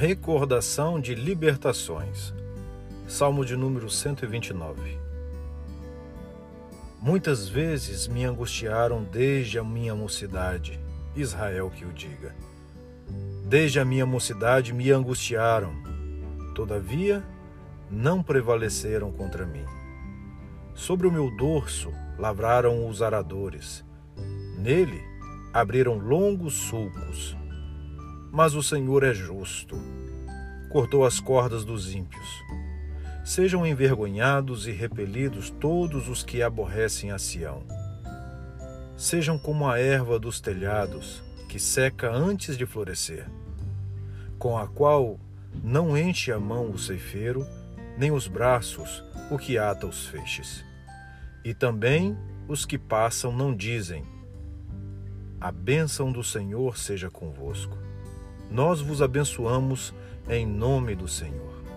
Recordação de libertações. Salmo de número 129. Muitas vezes me angustiaram desde a minha mocidade, Israel que o diga. Desde a minha mocidade me angustiaram, todavia não prevaleceram contra mim. Sobre o meu dorso lavraram os aradores, nele abriram longos sulcos mas o Senhor é justo. Cortou as cordas dos ímpios. Sejam envergonhados e repelidos todos os que aborrecem a Sião. Sejam como a erva dos telhados, que seca antes de florescer, com a qual não enche a mão o ceifeiro, nem os braços o que ata os feixes. E também os que passam não dizem: A bênção do Senhor seja convosco. Nós vos abençoamos em nome do Senhor.